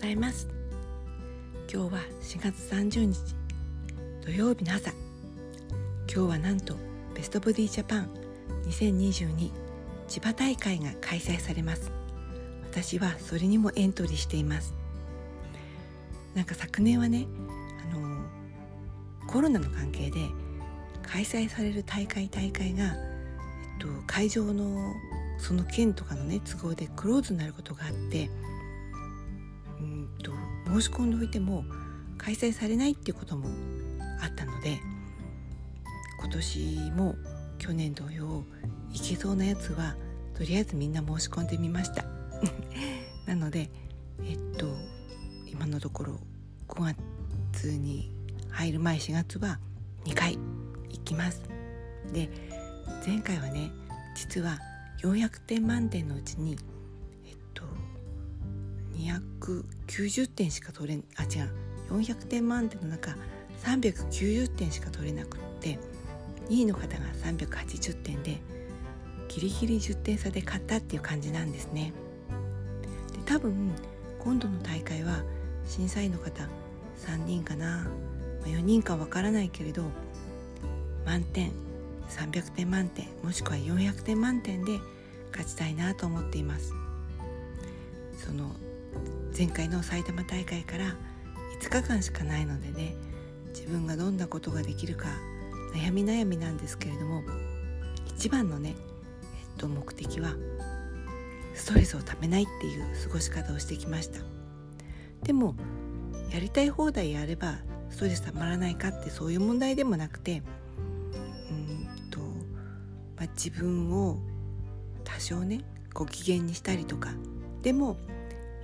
ざいます。今日は4月30日土曜日の朝。今日はなんとベストボディジャパン2022千葉大会が開催されます。私はそれにもエントリーしています。なんか昨年はねあのコロナの関係で開催される大会大会が、えっと、会場のその県とかのね都合でクローズになることがあってと申し込んでおいても開催されないっていうこともあったので今年も去年同様行けそうなやつはとりあえずみんな申し込んでみました。なのでえっと今のところ5月に入る前4月は2回行きます。で前回はね実は400点満点のうちに290点しか取れあ違う400点満点の中390点しか取れなくって2位の方が380点でギリギリ10点差で勝ったっていう感じなんですね。で多分今度の大会は審査員の方3人かな、まあ、4人かわからないけれど満点300点満点もしくは400点満点で勝ちたいなと思っていますその前回の埼玉大会から5日間しかないのでね自分がどんなことができるか悩み悩みなんですけれども一番のね、えっと、目的はストレスをためないっていう過ごし方をしてきました。でもやりたい放題やればストレスたまらないかってそういう問題でもなくてうんと、まあ、自分を多少ねご機嫌にしたりとかでも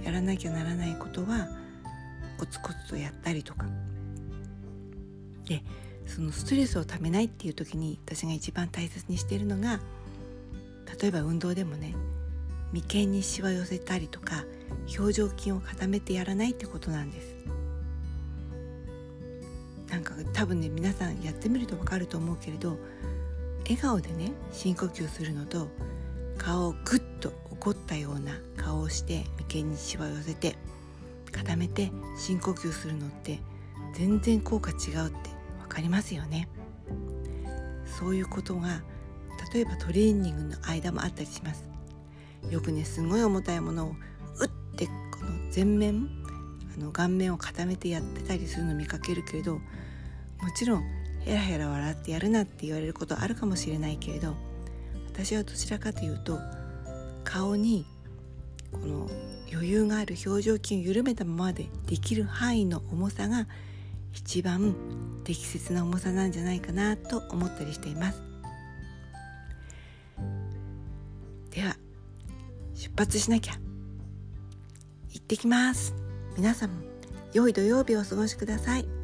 やらなきゃならないことはコツコツとやったりとか。でそのストレスをためないっていう時に私が一番大切にしているのが例えば運動でもね眉間にしわ寄せたりとか表情筋を固めてやらないってことなんです。なんか多分ね皆さんやってみると分かると思うけれど笑顔でね深呼吸するのと顔をグッと怒ったような顔をして眉間にしわ寄せて固めて深呼吸するのって全然効果違うって分かりますよね。そういうことが例えばトレーニングの間もあったりします。よくねすごい重たいものをうってこの前面あの顔面を固めてやってたりするの見かけるけれどもちろんヘラヘラ笑ってやるなって言われることあるかもしれないけれど私はどちらかというと顔にこの余裕がある表情筋を緩めたままでできる範囲の重さが一番適切な重さなんじゃないかなと思ったりしています。では出発しなきゃ。行ってきます。皆さんも良い土曜日をお過ごしください。